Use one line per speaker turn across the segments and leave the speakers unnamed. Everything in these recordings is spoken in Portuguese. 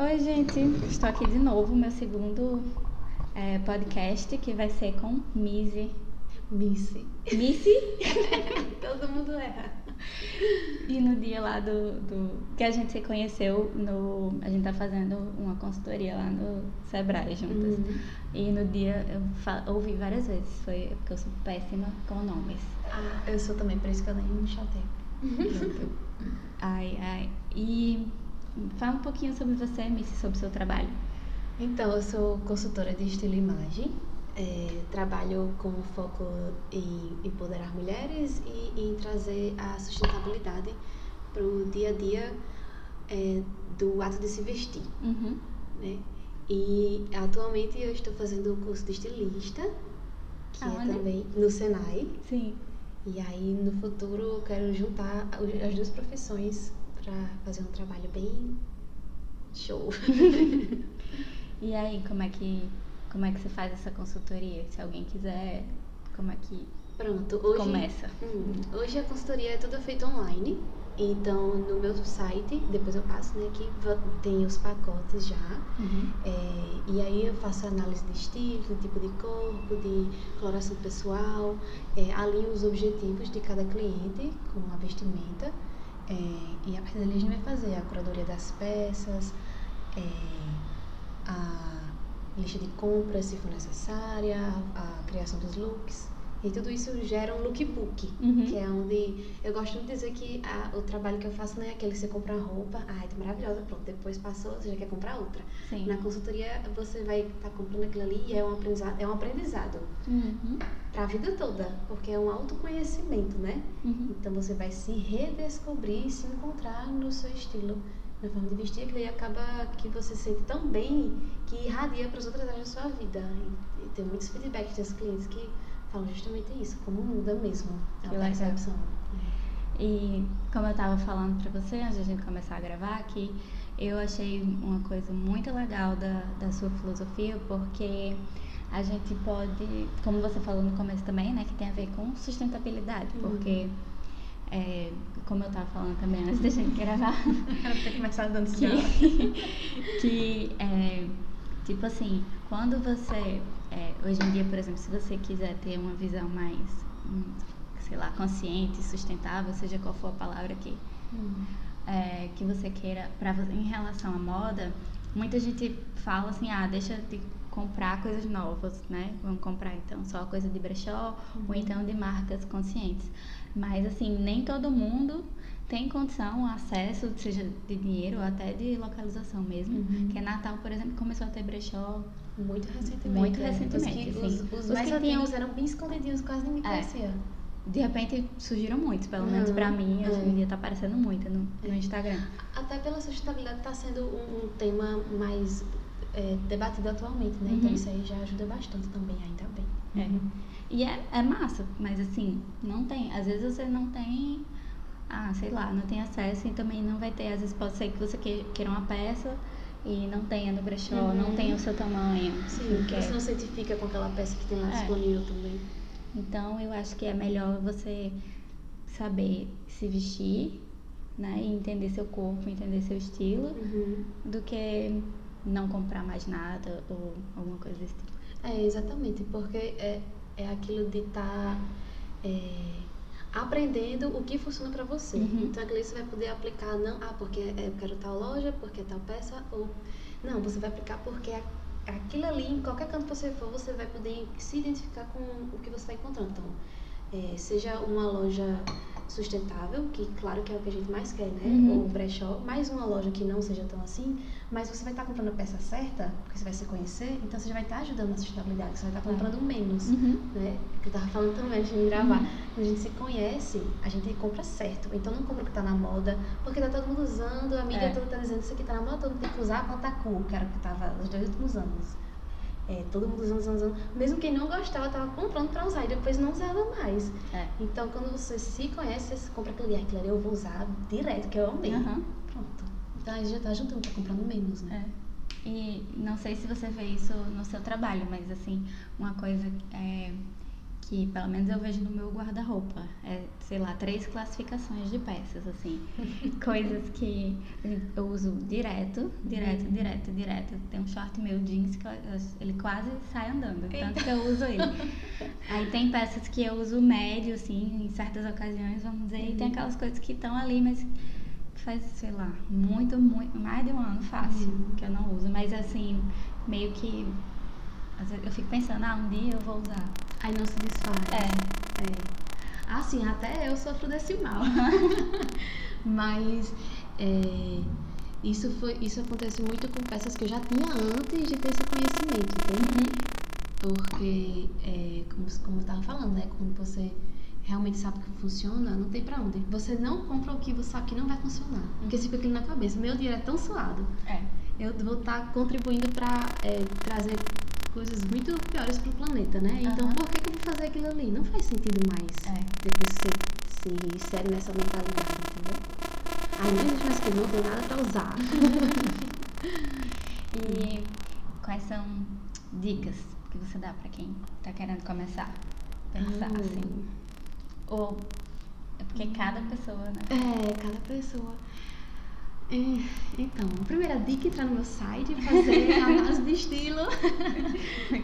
Oi, gente. Estou aqui de novo, meu segundo é, podcast, que vai ser com Missy.
Missy.
Missy?
Todo mundo erra.
E no dia lá do, do que a gente se conheceu, no, a gente tá fazendo uma consultoria lá no Sebrae juntas.
Uhum.
E no dia eu fa- ouvi várias vezes, foi porque eu sou péssima com nomes.
Ah, eu sou também, por isso que eu nem me chatei.
Ai, ai. E fala um pouquinho sobre você, Missy, sobre o seu trabalho.
Então, eu sou consultora de estilo e imagem. É, trabalho com foco em empoderar mulheres e em trazer a sustentabilidade para o dia a dia é, do ato de se vestir.
Uhum.
né? E atualmente eu estou fazendo o curso de estilista, que
Aonde?
é também no Senai.
Sim.
E aí no futuro eu quero juntar as duas profissões para fazer um trabalho bem show.
E aí, como é que como é que você faz essa consultoria? Se alguém quiser, como é que
Pronto, hoje
começa?
Hum, hoje a consultoria é toda feita online. Então no meu site, depois eu passo, né, que tem os pacotes já.
Uhum.
É, e aí eu faço análise de estilo, de tipo de corpo, de coloração pessoal, é, alinho os objetivos de cada cliente com a vestimenta. É, e a partir dali a gente vai fazer a curadoria das peças, é, a lista de compras se for necessária, a criação dos looks. E tudo isso gera um lookbook,
Uhum.
que é onde eu gosto muito de dizer que a- o trabalho que eu faço não é aquele que você compra roupa, ai, tá maravilhosa, pronto, depois passou, você já quer comprar outra.
Sim.
Na consultoria você vai estar comprando aquilo ali e é um aprendizado, é um aprendizado
Uhum.
para a vida toda, porque é um autoconhecimento, né?
Uhum.
Então você vai se redescobrir se encontrar no seu estilo, na forma de vestir, aquilo aí acaba que você se sente tão bem que irradia para as outras áreas da sua vida. E, e tem muitos feedbacks dos clientes que falam justamente isso, como muda mesmo a
Que
percepção.
E como eu tava falando pra você antes da gente começar a gravar aqui, eu achei uma coisa muito legal da, da sua filosofia, porque a gente pode, como você falou no começo também, né, que tem a ver com sustentabilidade,
Uhum.
porque é, como eu tava falando também antes da gente gravar,
Era pra ter começado dando
que, que é, tipo assim, quando você, é, hoje em dia, por exemplo, se você quiser ter uma visão mais, hum, sei lá, consciente, sustentável, seja qual for a palavra que, é, que você queira, pra, em relação à moda, muita gente fala assim, ah, deixa de comprar coisas novas, né? Vamos comprar então só coisa de brechó ou então de marcas conscientes. Mas assim, nem todo mundo tem condição, acesso, seja de dinheiro ou até de localização mesmo.
Uhum.
Que Natal, por exemplo, começou a ter brechó.
Muito recentemente.
Muito
é.
recentemente,
Os, que, os, os
Os
mais
que tinham-
eram bem escondidinhos, quase ninguém
É.
conhecia.
De repente surgiram muitos, pelo menos
Uhum,
pra mim, hoje em
é.
dia tá aparecendo muito no, no
É.
Instagram.
Até pela sustentabilidade está sendo um, um tema mais é, debatido atualmente, né? Então
Uhum.
isso aí já ajuda bastante também, ainda bem.
É. E é, é massa, mas assim, não tem. Às vezes você não tem, ah, sei lá, não tem acesso e também não vai ter. Às vezes pode ser que você que- queira uma peça e não tenha no brechó,
Uhum.
não tenha o seu tamanho.
Sim,
que é.
você não se identifica com aquela peça que tem lá
É.
disponível também.
Então eu acho que é melhor você saber se vestir, né? E entender seu corpo, entender seu estilo,
Uhum.
do que não comprar mais nada ou alguma coisa desse tipo.
É, exatamente, porque é, é aquilo de estar aprendendo o que funciona para você.
Uhum.
Então aquilo você vai poder aplicar, não, ah, porque é- eu quero tal loja, porque é tal peça, ou. Não, você vai aplicar porque aquilo ali, em qualquer canto que você for, você vai poder se identificar com o que você está encontrando. Então, é, seja uma loja sustentável, que claro que é o que a gente mais quer, né?
Uhum.
Ou brechó, mais uma loja que não seja tão assim, mas você vai estar comprando a peça certa, porque você vai se conhecer, então você já vai estar ajudando na sustentabilidade, você vai estar
Claro.
comprando menos,
Uhum.
né? Que eu tava falando também antes de gravar. Quando a gente se conhece, a gente compra certo. Então não compra o que tá na moda, porque tá todo mundo usando, a mídia
É.
toda tá dizendo isso aqui tá na moda, todo mundo tem que usar quanto cool, que era o que tava nos dois últimos anos. É, todo mundo usando, usando, usando. Mesmo quem não gostava, tava comprando pra usar e depois não usava mais.
É.
Então, quando você se conhece, você compra aquele ali, aquilo ali eu vou usar direto, que eu amei.
Aham.
Pronto. Então, aí já tá juntando, tá comprando menos, né?
É. E não sei se você vê isso no seu trabalho, mas assim, uma coisa é, que pelo menos eu vejo no meu guarda-roupa. É, sei lá, três classificações de peças, assim. Coisas que eu uso direto, direto,
Uhum.
direto, direto. Tem um short meu jeans que eu- ele quase sai andando, tanto que eu uso ele. Aí tem peças que eu uso médio, assim, em certas ocasiões, vamos dizer, e tem
Uhum.
aquelas coisas que estão ali, mas faz, sei lá, muito, muito, mais de um ano fácil
Uhum.
que eu não uso. Mas assim, meio que. Às vezes eu fico pensando, ah, um dia eu vou usar.
Aí não se desfaz.
É.
É. Assim, até eu sofro desse mal. Mas é, isso, foi, isso acontece muito com peças que eu já tinha antes de ter esse conhecimento, entende? Porque, é, como, como eu tava falando, né? Quando você realmente sabe que funciona, não tem pra onde. Você não compra o que você sabe que não vai funcionar. Porque você fica aquilo na cabeça. Meu dinheiro é tão suado.
É.
Eu vou estar contribuindo pra é, trazer coisas muito piores pro planeta, né? Então,
Aham.
por que, que eu vou fazer aquilo ali? Não faz sentido mais.
É.
Depois você se insere nessa mentalidade, entendeu? Ai, não existe mais que não tem nada pra usar.
E quais são dicas que você dá pra quem tá querendo começar? Pensar
Ah.
assim. Ou. É porque cada pessoa, né?
É, cada pessoa. É, então, a primeira dica é entrar no meu site e fazer análise de estilo.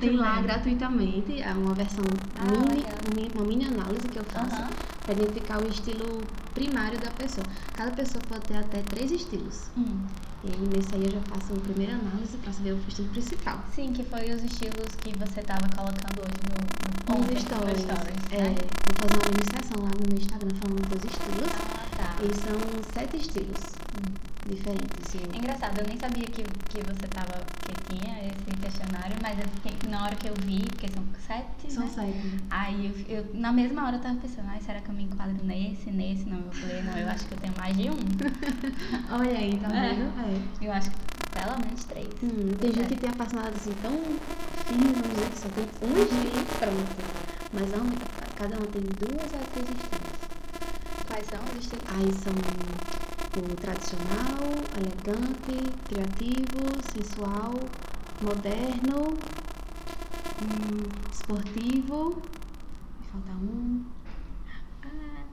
Tem lá
bem.
gratuitamente é uma versão
Ah,
mini,
legal.
mi- uma mini análise que eu faço
Aham.
para identificar o estilo primário da pessoa. Cada pessoa pode ter até três estilos.
Hum.
E aí nesse aí eu já faço uma primeira análise para saber o estilo principal.
Sim, que foi os estilos que você tava colocando hoje no, no,
Nos
ontem,
stories.
é.
É, vou fazer uma iniciação lá no meu Instagram falando dos estilos.
Ah, tá.
E são sete estilos diferentes.
É
Eu-
engraçado, eu nem sabia que, que você tava, que tinha esse questionário, mas eu na hora que eu vi, porque são sete,
São
né?
sete.
Aí eu, eu- na mesma hora eu tava pensando, ai, será que eu me enquadro nesse, nesse? Não, eu falei, não, eu acho que eu tenho mais de um.
Olha aí, tá
É.
vendo? É.
Eu acho que pelo menos três.
Hum, tem gente que tem a personalidade assim tão firme, vamos dizer, que só tem um estilo e pronto. Mas não, cada um tem duas a três estilos.
Quais são os estilos?
Aí são o tradicional, elegante, criativo, sensual, moderno, hum, esportivo. Me falta um.
Ah,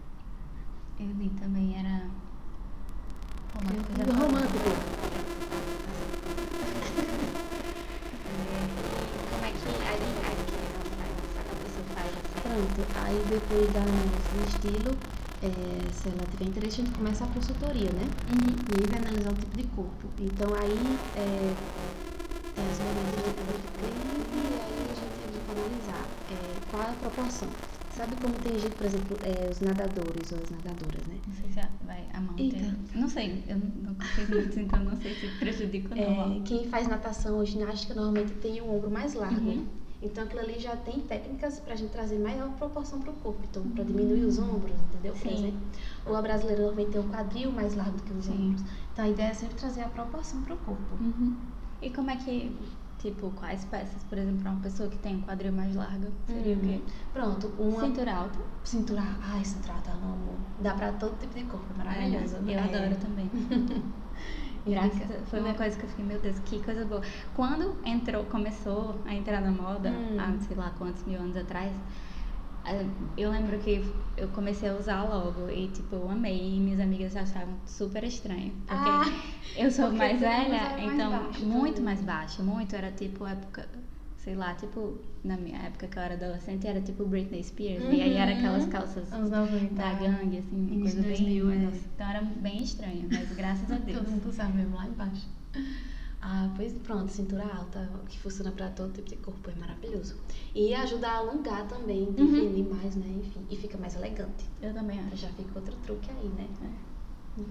eu li também, era romântico.
romântico.
Como é que a a que a pessoa faz assim.
Pronto, aí depois análise do estilo, é, se ela tiver interesse, a gente começa a consultoria, né?
Uhum.
E aí vai analisar o tipo de corpo. Então aí é, tem as medidas de cada cliente e aí a gente entra para analisar é, qual é a proporção. Sabe como tem gente, por exemplo, é, os nadadores ou as nadadoras, né?
Não sei se a- vai a mão
Eita.
ter. Não sei, eu não fiz muito, então não sei se prejudica ou não.
É, quem faz natação ou ginástica normalmente tem o ombro mais largo.
Uhum.
Então aquilo ali já tem técnicas pra gente trazer maior proporção pro corpo. Então, pra diminuir os ombros, entendeu? Por
Sim.
exemplo. Ou a brasileira normalmente tem o quadril mais largo do que os
Sim.
ombros. Então a ideia é sempre trazer a proporção pro corpo.
Uhum. E como é que, tipo, quais peças, por exemplo, pra uma pessoa que tem um quadril mais largo, seria o quê?
Pronto, uma
Cintura alta?
cintura. Ai, cintura alta, eu amo. Dá pra todo tipo de corpo, é maravilhoso.
Eu
É.
adoro também. Foi uma coisa que eu fiquei, meu Deus, que coisa boa. Quando entrou, começou a entrar na moda,
Hum.
há sei lá quantos mil anos atrás, eu lembro que eu comecei a usar logo e, tipo, eu amei e minhas amigas achavam super estranho. Porque
Ah,
eu sou
porque
mais velha,
mais
então
baixo
muito mais baixo, muito. Era tipo época, sei lá, tipo, na minha época que eu era adolescente, era tipo Britney Spears. E aí era aquelas
Uhum.
calças
Anos 90.
da gangue, assim,
Início
coisa bem.
2000, é.
nossa, Então era bem estranho, mas graças a Deus.
Todo mundo sabe mesmo, lá embaixo. Ah, pois pronto, cintura alta, que funciona pra todo tipo de corpo, é maravilhoso. E ajuda a alongar também,
Uhum.
definir mais, né? Enfim, e fica mais elegante.
Eu também acho.
Já fica outro truque aí, né?
É,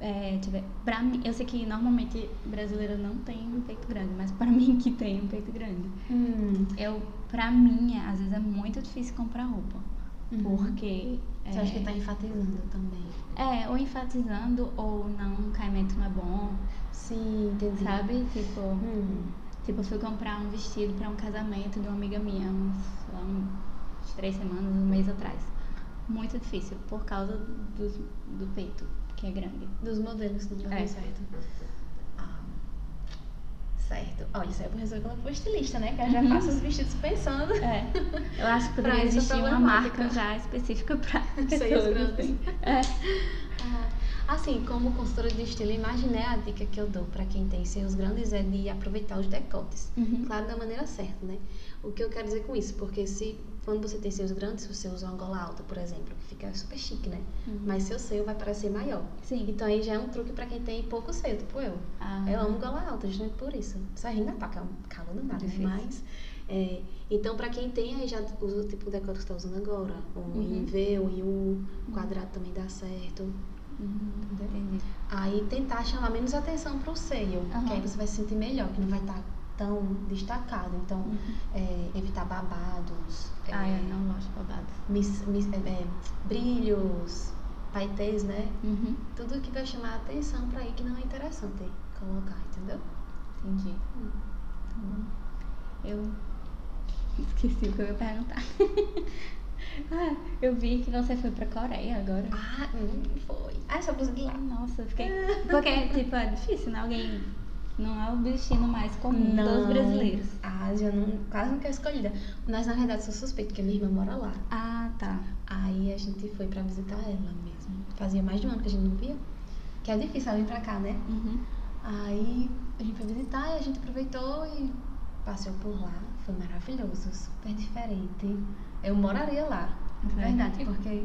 deixa eu ver. Pra mim, eu sei que normalmente brasileiro não tem um peito grande, mas pra mim que tem um peito grande.
Hum.
Eu, pra mim, é- às vezes é muito difícil comprar roupa.
Uhum.
Porque.
Você
é,
acha que tá enfatizando também?
É, ou enfatizando, ou não, o caimento não é bom,
Sim, entendi.
sabe? Tipo,
Hum.
tipo, eu fui comprar um vestido pra um casamento de uma amiga minha, uns, lá, uns três semanas, um mês atrás. Muito difícil, por causa do, do peito, que é grande.
Dos modelos que não dão
É.
certo. Ah, certo. olha, isso aí eu vou resolver for estilista, né? Que eu já faço os vestidos pensando.
É. Eu acho que poderia existir uma marca já específica
Seios
pessoas
grandes.
assim. É.
Ah, Assim, como consultora de estilo, imagine a dica que eu dou para quem tem seios grandes é de aproveitar os decotes.
Uhum.
Claro, da maneira certa, né? O que eu quero dizer com isso? Porque se quando você tem seios grandes, se você usa uma gola alta, por exemplo, que fica super chique, né?
Uhum.
Mas seu seio vai parecer maior.
Sim.
Então aí já é um truque para quem tem pouco seio, tipo eu.
Ah.
Eu amo gola alta, justamente por isso. Você ri na paca, é um calor danado, né?
Difícil.
Mas, é, então, para quem tem, aí já usa o tipo de decote que você tá usando agora. Um
Uhum.
V, um U, quadrado também dá certo.
Uhum. Entendi.
Aí tentar chamar menos atenção pro seio,
Aham.
que aí você vai se sentir melhor, que não vai estar tão destacado. Então,
Uhum.
é, evitar babados, é,
Ah, eu não gosto de babados.
mis- mis- é, é, brilhos, paetês, né?
Uhum.
Tudo que vai chamar atenção pra aí que não é interessante colocar, entendeu?
Entendi. Tá bom. Eu esqueci o que eu ia perguntar. ah, eu vi que você foi pra Coreia agora.
Ah, hum, foi. Ah, essa de lá.
Nossa, fiquei. Porque, tipo, é difícil, né? Alguém. Não é o destino mais comum dos brasileiros.
A Ásia não, quase nunca é escolhida. Mas na verdade sou suspeita, porque minha irmã mora lá.
Ah, tá.
Aí a gente foi pra visitar ela mesmo. Fazia mais de um ano que a gente não via. Que é difícil ela vir pra cá, né?
Uhum.
Aí a gente foi visitar e a gente aproveitou e passeou por lá. Foi maravilhoso, super diferente. Eu moraria lá,
Verdade.
verdade, porque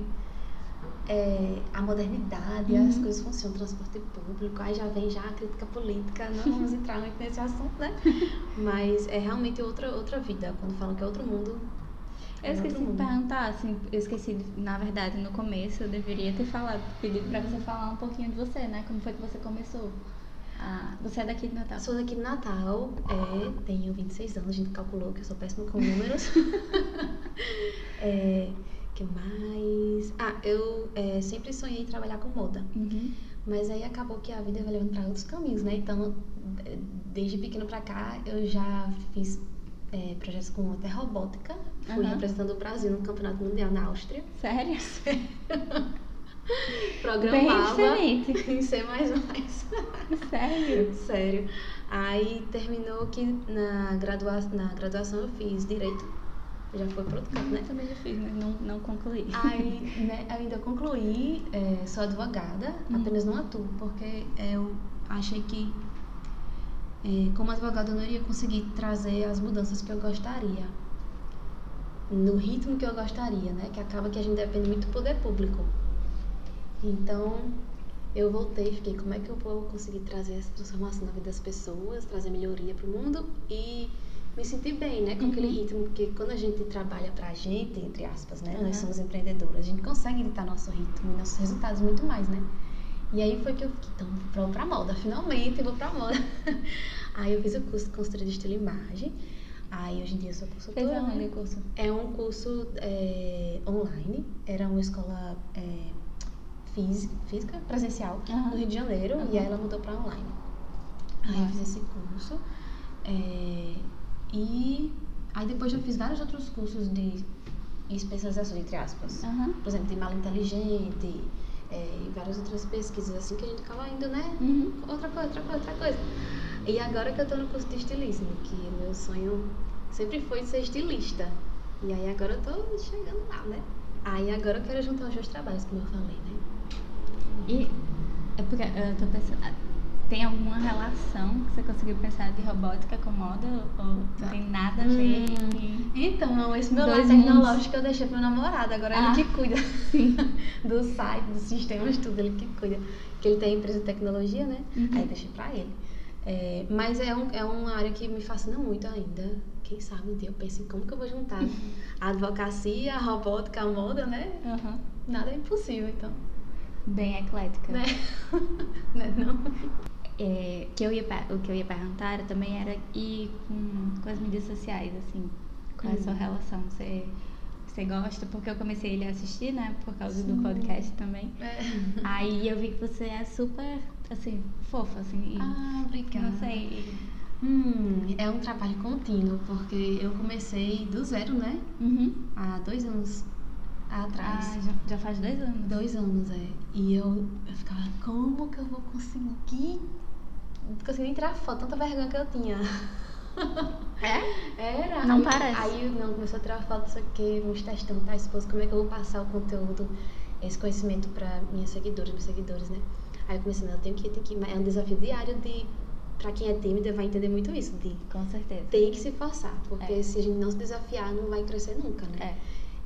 é, a modernidade,
Uhum.
as coisas funcionam, transporte público, aí já vem já a crítica política, não vamos entrar muito nesse assunto, né? Mas é realmente outra, outra vida. Quando falam que é outro mundo.
Eu
é
esqueci de perguntar, assim, eu esqueci, na verdade, no começo, eu deveria ter falado, pedido pra você falar um pouquinho de você, né? Como foi que você começou? Ah, você é daqui de Natal?
Sou daqui de Natal, é, tenho 26 anos, a gente calculou que eu sou péssima com números. é, que mais? Ah, eu é, sempre sonhei em trabalhar com moda,
Uhum.
mas aí acabou que a vida vai levando para outros caminhos, né? Então, é, desde pequeno pra cá, eu já fiz é, projetos com até robótica. Fui
Aham.
representando o Brasil no Campeonato Mundial na Áustria.
Sério?
Programava
Bem diferente.
em C++.
Sério?
Sério. Aí terminou que na, gradua na graduação eu fiz direito. Já foi pro outro campo, né?
Também já fiz, mas não, não concluí.
Aí, né, ainda concluí, é, sou advogada,
Hum.
apenas não atuo, porque eu achei que, é, como advogada, eu não iria conseguir trazer as mudanças que eu gostaria, no ritmo que eu gostaria, né? Que acaba que a gente depende muito do poder público. Então, eu voltei e fiquei, como é que eu vou conseguir trazer essa transformação na vida das pessoas, trazer melhoria pro mundo e me sentir bem, né, com aquele
Uhum.
ritmo, porque quando a gente trabalha pra gente, entre aspas, né,
Uhum.
nós somos empreendedoras, a gente consegue editar nosso ritmo e nossos resultados muito mais, né? E aí foi que eu fiquei, então, vou pra moda, finalmente vou pra moda. aí eu fiz o curso de consultoria de estilo e imagem, aí hoje em dia eu sou
Fez
consultora,
aonde
né?
o curso?
É um curso é, online, era uma escola é, física, física, presencial,
Aham.
no Rio de Janeiro,
Aham.
e aí ela mudou para online. Aí eu fiz esse curso, é, e aí depois eu fiz vários outros cursos de especialização, entre aspas.
Aham.
Por exemplo, de mala inteligente, é, e várias outras pesquisas assim que a gente acaba indo, né?
Uhum.
outra coisa, outra coisa, outra coisa. E agora que eu tô no curso de estilismo, que meu sonho sempre foi ser estilista. E aí agora eu tô chegando lá, né? Aí agora eu quero juntar os dois trabalhos, como eu falei, né?
E é porque eu tô pensando. Tem alguma relação que você conseguiu pensar de robótica com moda? Ou não tem nada a ver?
Hum. Então, esse meu lado tecnológico eu deixei pro namorado, agora
Ah.
ele que cuida
Sim.
do site, dos sistemas, tudo, ele que cuida. Porque ele tem empresa de tecnologia, né?
Uhum.
Aí deixei pra ele. É, mas é, um, é uma área que me fascina muito ainda. Quem sabe um dia eu penso em como que eu vou juntar a advocacia, a robótica, a moda, né?
Aham.
Nada é impossível, então.
Bem eclética.
Né? né? Não?
É, que eu ia, o que eu ia perguntar também era e com, com as mídias sociais, assim, qual é a sua
Hum.
relação? Você, você gosta? Porque eu comecei ele a assistir, né? Por causa do
Sim.
podcast também.
É.
Aí eu vi que você é super, assim, fofa, assim.
Ah, obrigada.
Não sei.
Hum, é um trabalho contínuo, porque eu comecei do zero, né?
Uhum.
Há dois anos atrás.
Ah, já, já faz dois anos.
Dois anos, é. E eu, eu ficava, como que eu vou conseguir? Não consegui nem tirar foto, tanta vergonha que eu tinha.
É?
Era.
Não
aí,
parece.
Aí não, começou a tirar foto, o que, uns testando, tá, esposa, como é que eu vou passar o conteúdo, esse conhecimento pra minhas seguidoras, meus seguidores, né? Aí eu comecei, não, eu tenho que tenho que É um desafio diário de, pra quem é tímida, vai entender muito isso, de
Com certeza.
tem que se forçar, porque
É.
se a gente não se desafiar, não vai crescer nunca, né?
É.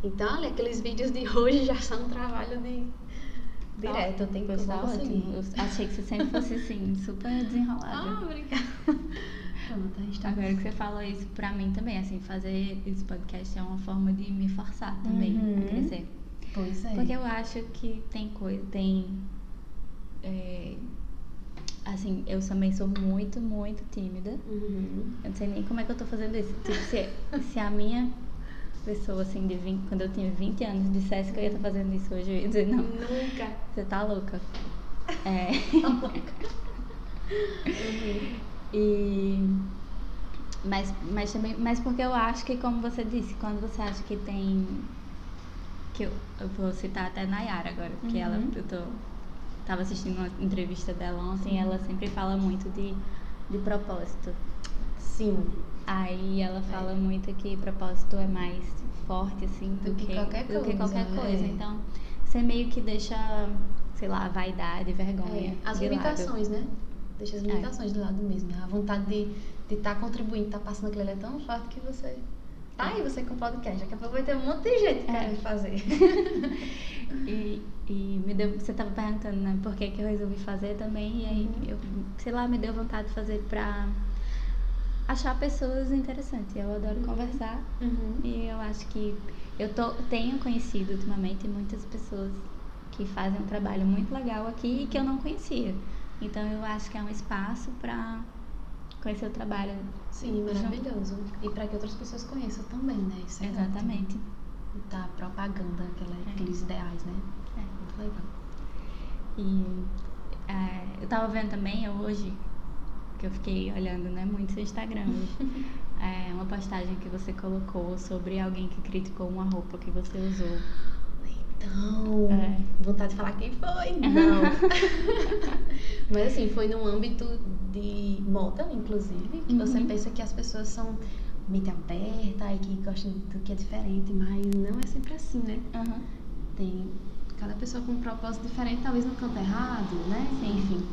Então, olha, aqueles vídeos de hoje já são um trabalho de direto, eu tenho que
ótimo. Eu achei que você sempre fosse assim, super desenrolada.
Ah, obrigada. Pronto, a gente tá
Agora que você falou isso, pra mim também, assim, fazer esse podcast é uma forma de me forçar também
Uhum.
a crescer.
Pois é.
Porque eu acho que tem coisa, tem. é, assim, eu também sou muito, muito tímida.
Uhum.
Eu não sei nem como é que eu tô fazendo isso. Tipo, se, se a minha pessoa, assim, de 20, quando eu tinha 20 anos, dissesse que eu ia estar fazendo isso hoje, eu ia dizer, não,
Nunca.
você tá louca. É.
Uhum.
E mas, mas também, mas porque eu acho que como você disse, quando você acha que tem que eu, eu vou citar até Nayara agora, porque ela
Uhum.
eu tô tava assistindo uma entrevista dela ontem, e ela sempre fala muito de de propósito.
Sim.
Aí ela fala
É.
muito que propósito é mais forte assim do,
Do que qualquer
do que
coisa,
qualquer
é.
coisa. Então, você meio que deixa, sei lá, a vaidade, vergonha.
É, as
de lado.
limitações, né? Deixa as
É.
limitações de lado mesmo. A vontade de estar contribuindo, estar passando aquilo é tão forte que você. Tá aí você com podcast. Daqui a pouco vai ter um monte de gente
É.
querendo fazer.
E, e me deu, você tava perguntando, né, por que, que eu resolvi fazer também, e aí
Uhum.
eu, sei lá, me deu vontade de fazer pra achar pessoas interessantes. Eu adoro
Uhum.
conversar
Uhum.
e eu acho que eu tô, tenho conhecido ultimamente muitas pessoas que fazem um trabalho muito legal aqui e que eu não conhecia. Então eu acho que é um espaço pra conhecer o trabalho.
Sim, maravilhoso. E para que outras pessoas conheçam também, né? Isso é
Exatamente.
ótimo. Tá propaganda aquela,
É.
aqueles ideais, né?
É.
Muito legal.
E é, eu tava vendo também eu hoje, que eu fiquei olhando né, muito seu Instagram é, uma postagem que você colocou sobre alguém que criticou uma roupa que você usou.
Então,
É.
vontade de falar quem foi? Não. Mas assim, foi num âmbito de moda, inclusive, que você
Uhum.
pensa que as pessoas são mente aberta e que gostam do que é diferente, mas não é sempre assim, né?
Aham.
Tem cada pessoa com um propósito diferente, talvez no canto errado, né?
Sim.
Enfim.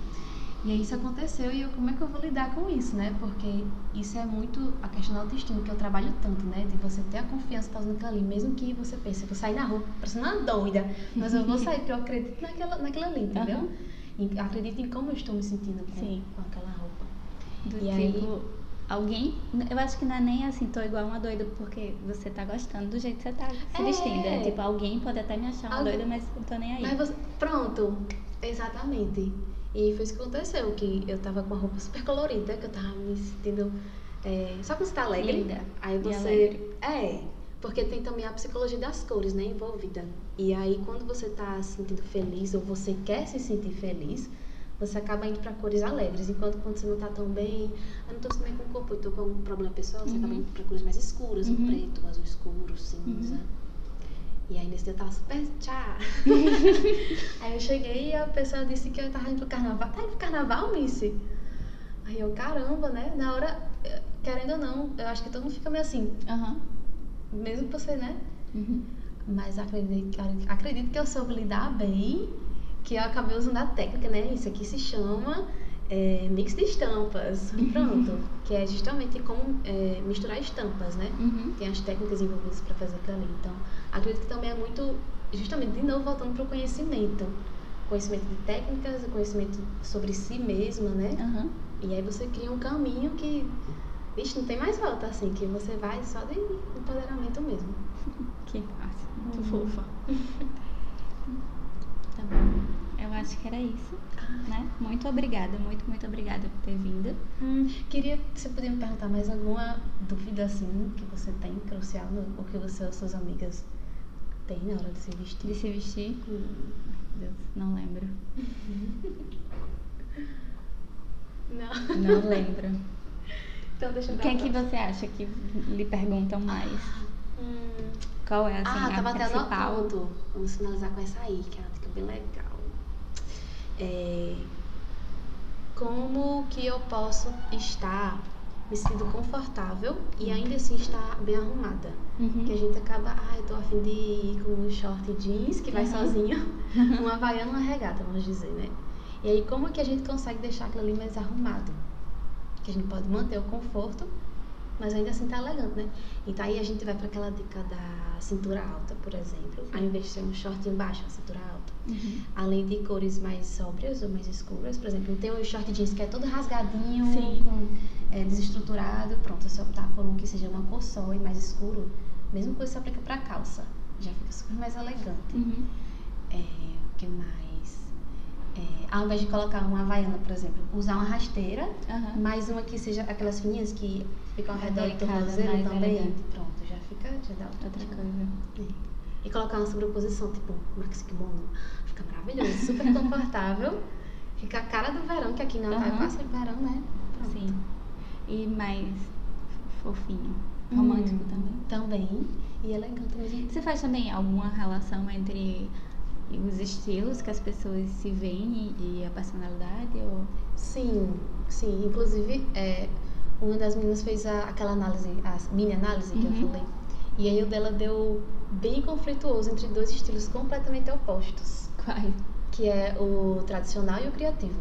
E aí isso aconteceu e eu, como é que eu vou lidar com isso, né? Porque isso é muito a questão da autoestima, que eu trabalho tanto, né? De você ter a confiança fazendo aquilo ali, mesmo que você pense, eu vou sair na rua parecendo uma doida, mas eu vou sair porque eu acredito naquela, naquela ali, entendeu?
Aham.
E acredito em como eu estou me sentindo com,
Sim.
com aquela roupa.
Do
E aí-
tipo, alguém. Eu acho que não é nem assim, tô igual uma doida porque você tá gostando do jeito que você tá se
É.
vestindo. É tipo, alguém pode até me achar uma
Alguém-
doida, mas eu tô nem aí.
Mas você, pronto, exatamente. E foi isso que aconteceu, que eu tava com uma roupa super colorida, que eu tava me sentindo. É, só quando você tá alegre.
Linda.
Aí você. É, porque tem também a psicologia das cores, né, envolvida. E aí quando você tá se sentindo feliz ou você quer se sentir feliz, você acaba indo pra cores alegres. Enquanto quando você não tá tão bem, eu não tô se bem com o corpo, eu tô com um problema pessoal, você acaba
Uhum.
indo pra cores mais escuras,
Uhum.
um preto, um azul escuro, cinza.
Uhum.
Aí nesse dia eu tava super tchá. aí eu cheguei e a pessoa disse que eu tava indo pro carnaval. Tá indo pro carnaval, Missy? Aí eu, caramba, né? Na hora, eh, querendo ou não, eu acho que todo mundo fica meio assim.
Aham.
Mesmo você, né?
Uhum.
Mas acredito, acredito que eu soube lidar bem, que eu acabei usando a técnica, né? Isso aqui se chama eh, mix de estampas. Pronto. que é justamente como eh, misturar estampas, né?
Uhum.
tem as técnicas envolvidas para fazer aquilo ali. Então, acredito que também é muito, justamente, de novo, voltando para o conhecimento. Conhecimento de técnicas, conhecimento sobre si mesma, né?
Aham.
E aí você cria um caminho que, vixe, não tem mais volta, assim, que você vai só de empoderamento mesmo.
Que massa, muito
Uhum.
fofa. Acho que era isso, né? Muito obrigada, muito, muito obrigada por ter vindo.
Hum, queria, você podia me perguntar mais alguma dúvida, assim, que você tem, crucial, ou que você ou suas amigas têm na hora de se vestir?
De se vestir?
Hum.
Deus, não lembro.
Não.
Não lembro.
Então deixa eu
O que é que você acha que lhe perguntam mais?
Hum,
Qual é assim,
ah,
a
tava até
principal?
anotando. Vamos finalizar com essa aí, que é uma dica bem legal. É, como que eu posso estar me sentindo confortável e ainda assim estar bem arrumada.
Uhum.
Que a gente acaba, ah, eu tô afim de ir com um short jeans, que vai
Uhum.
sozinho, uma havaiana, uma regata, vamos dizer, né? E aí, como que a gente consegue deixar aquilo ali mais arrumado? Que a gente pode manter o conforto, mas ainda assim tá elegante, né? Então aí a gente vai para aquela dica da cintura alta, por exemplo. Ao invés de ser um short embaixo, uma cintura alta.
Uhum.
Além de cores mais sóbrias ou mais escuras, por exemplo, tem um short jeans que é todo rasgadinho,
Sim.
com, é, desestruturado, pronto, é só optar por um que seja uma cor só e mais escuro. Mesmo coisa se aplica pra calça, já fica super mais elegante.
Uhum.
É, o que mais? É, ao invés de colocar uma havaiana, por exemplo, usar uma rasteira,
Aham.
mais uma que seja aquelas fininhas que ficam ao redor do tornozelo também. Pronto, já fica, já dá outra,
Outra
coisa.
coisa.
É. E colocar uma sobreposição, tipo maxi kimono, fica maravilhoso, super confortável. Fica a cara do verão, que aqui não tá
Aham.
quase verão, né? Pronto.
Sim. E mais fofinho. Romântico
Hum,
também.
Também. E elegante mesmo.
Você faz também alguma relação entre os estilos que as pessoas se veem e, e a personalidade? Ou...
Sim, sim. Inclusive, é, uma das meninas fez a- aquela análise, a mini análise que
Uhum.
eu falei. E aí o dela deu bem conflituoso entre dois estilos completamente opostos.
Quais?
que é o tradicional e o criativo.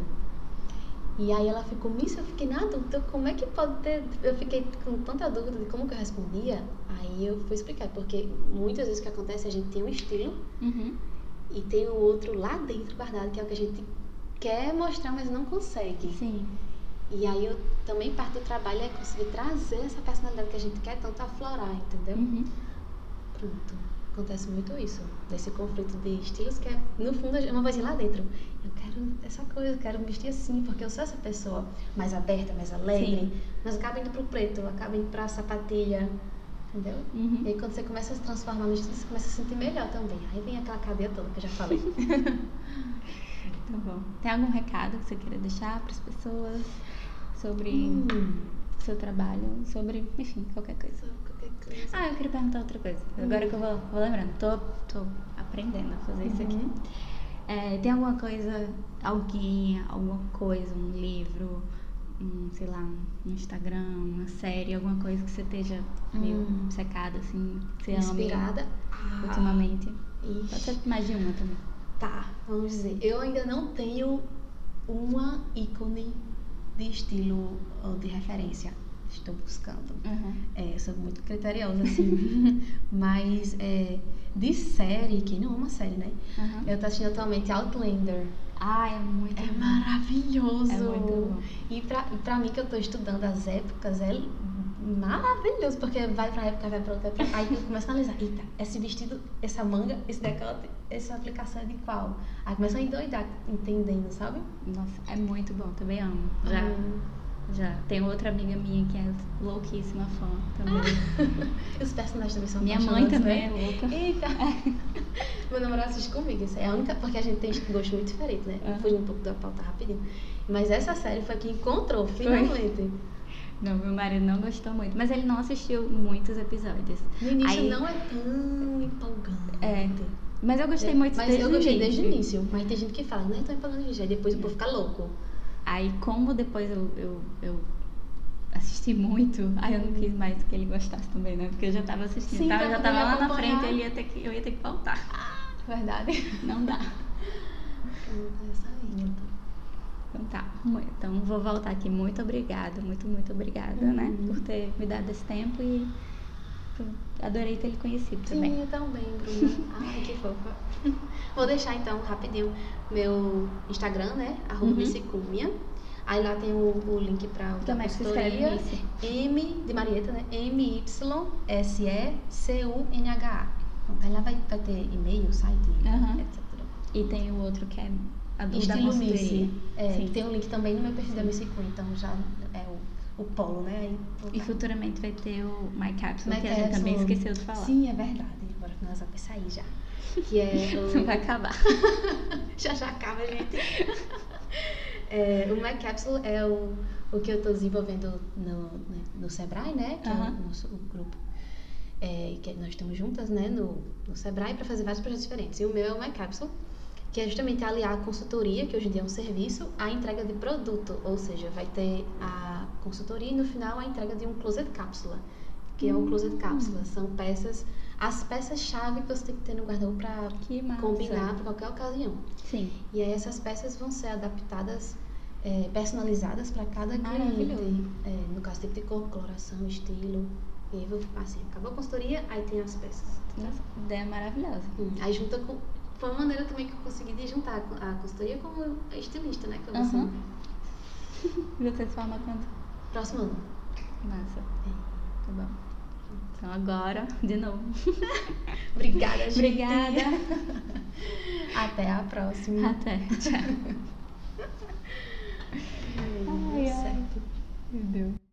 E aí ela ficou, Miss, eu fiquei na dúvida, como é que pode ter. Eu fiquei com tanta dúvida de como que eu respondia. Aí eu fui explicar, porque muitas vezes o que acontece é a gente tem um estilo
Uhum.
e tem o outro lá dentro guardado, que é o que a gente quer mostrar, mas não consegue.
Sim.
E aí eu também parte do trabalho é conseguir trazer essa personalidade que a gente quer tanto aflorar, entendeu?
Uhum.
Pronto. Acontece muito isso, desse conflito de estilos que é, no fundo, é uma vozinha lá dentro. Eu quero essa coisa, eu quero me vestir assim, porque eu sou essa pessoa mais aberta, mais alegre.
Sim.
Mas acaba indo pro preto, acaba indo pra sapatilha, entendeu?
Uhum.
E aí quando você começa a se transformar no estilo, você começa a se sentir melhor também. Aí vem aquela cadeia toda que eu já falei.
Tá bom. Tem algum recado que você queira deixar para as pessoas sobre
Hum,
seu trabalho, sobre, enfim, qualquer coisa?
só qualquer coisa.
Ah, eu queria perguntar outra coisa. Agora que eu vou, vou lembrando. Tô, tô aprendendo a fazer isso aqui.
Uhum.
É, tem alguma coisa, alguém, alguma coisa, um livro, um, sei lá, um Instagram, uma série, alguma coisa que você esteja meio
Hum.
secada, assim, que você
Inspirada.
ame
Ah,
ultimamente?
ixi.
Pode ser mais de uma também.
Tá, vamos dizer. Eu ainda não tenho uma ícone de estilo ou de referência. Estou buscando.
Uhum.
É, sou muito criteriosa, assim. Mas é, de série, quem não ama série, né?
Uhum.
Eu tô assistindo atualmente Outlander.
Ah, é muito
É
bom.
maravilhoso!
É muito bom.
E pra, pra mim que eu tô estudando as épocas, é maravilhoso, porque vai pra época, vai pra outra época. Aí eu começo a analisar, eita, esse vestido, essa manga, esse decote, essa aplicação é de qual? Aí começa a endoidar, entendendo, sabe?
Nossa, é muito bom, também amo. Já,
Hum.
já. Tem outra amiga minha que é louquíssima fã também.
Os personagens também são
Minha mãe também é
né?
louca.
Eita! Meu namorado assiste comigo, isso é a única, porque a gente tem gosto muito diferente, né?
Aham.
Fugindo um pouco da pauta rapidinho. Mas essa série foi que encontrou, finalmente.
Não, meu marido não gostou muito, mas ele não assistiu muitos episódios.
No início
Aí-
não é tão empolgante.
É, Mas eu gostei
É,
muito
Mas
desde
eu
o
gostei desde o
início.
Mas tem gente que fala, não é tão empolgante, já. Depois o povo fica louco.
Aí, como depois eu, eu, eu assisti muito, aí eu não quis mais que ele gostasse também, né? Porque eu já tava assistindo,
Sim,
tá? eu já
poder
tava lá na frente, ele ia ter que, eu ia ter que voltar.
Verdade.
Não dá.
Essa linha.
Então tá. Então vou voltar aqui. Muito obrigada, muito, muito obrigada, né?
Uhum.
Por ter me dado esse tempo e adorei ter lhe conhecido também.
Sim, eu também, Bruna. Ai, que fofa. Vou deixar então rapidinho meu Instagram, né? Arroba
Uhum.
Missicúmia. Aí lá tem o, o link
que se escreve
consultoria. M de Marieta, né? M-Y-S-E-C-U-N-H-A. Pronto, aí lá vai, vai ter e-mail, site,
Aham.
etc.
E tem o outro que é a do
Estilo. Missy. É,
Sim.
tem um link também no meu perfil da Missy Queen, então já é o, o polo, né? Aí,
E futuramente vai ter o My Capsule,
My
que a gente também
Capsule.
esqueceu de falar.
Sim, é verdade. Bora finalizar com isso aí já. Que é
Não
o...
vai acabar.
já já acaba, gente. É, o My Capsule é o, o que eu estou desenvolvendo no, né, no Sebrae, né? Que é
Aham.
o nosso o grupo. É, que nós estamos juntas, né? No, no Sebrae para fazer vários projetos diferentes. E o meu é o My Capsule, que é justamente aliar a consultoria, que hoje em dia é um serviço, à entrega de produto, ou seja, vai ter a consultoria e no final a entrega de um closet cápsula, que é um closet cápsula, são peças, as peças-chave que você tem que ter no guarda-roupa para combinar para qualquer ocasião.
Sim.
E aí essas peças vão ser adaptadas, é, personalizadas para cada cliente. É, no caso, tipo de cor, coloração, estilo. E aí, assim, acabou a consultoria, aí tem as peças.
Nossa, ideia maravilhosa.
Hum, aí junta com foi uma maneira também que eu consegui de juntar a consultoria com a estilista, né? Que eu uhum.
Você se forma quando?
Próximo ano.
Massa. É. Tá bom. Então agora, de novo.
Obrigada, gente.
Obrigada.
Até a próxima.
Até. Tchau.
ai, ai. Meu Deus.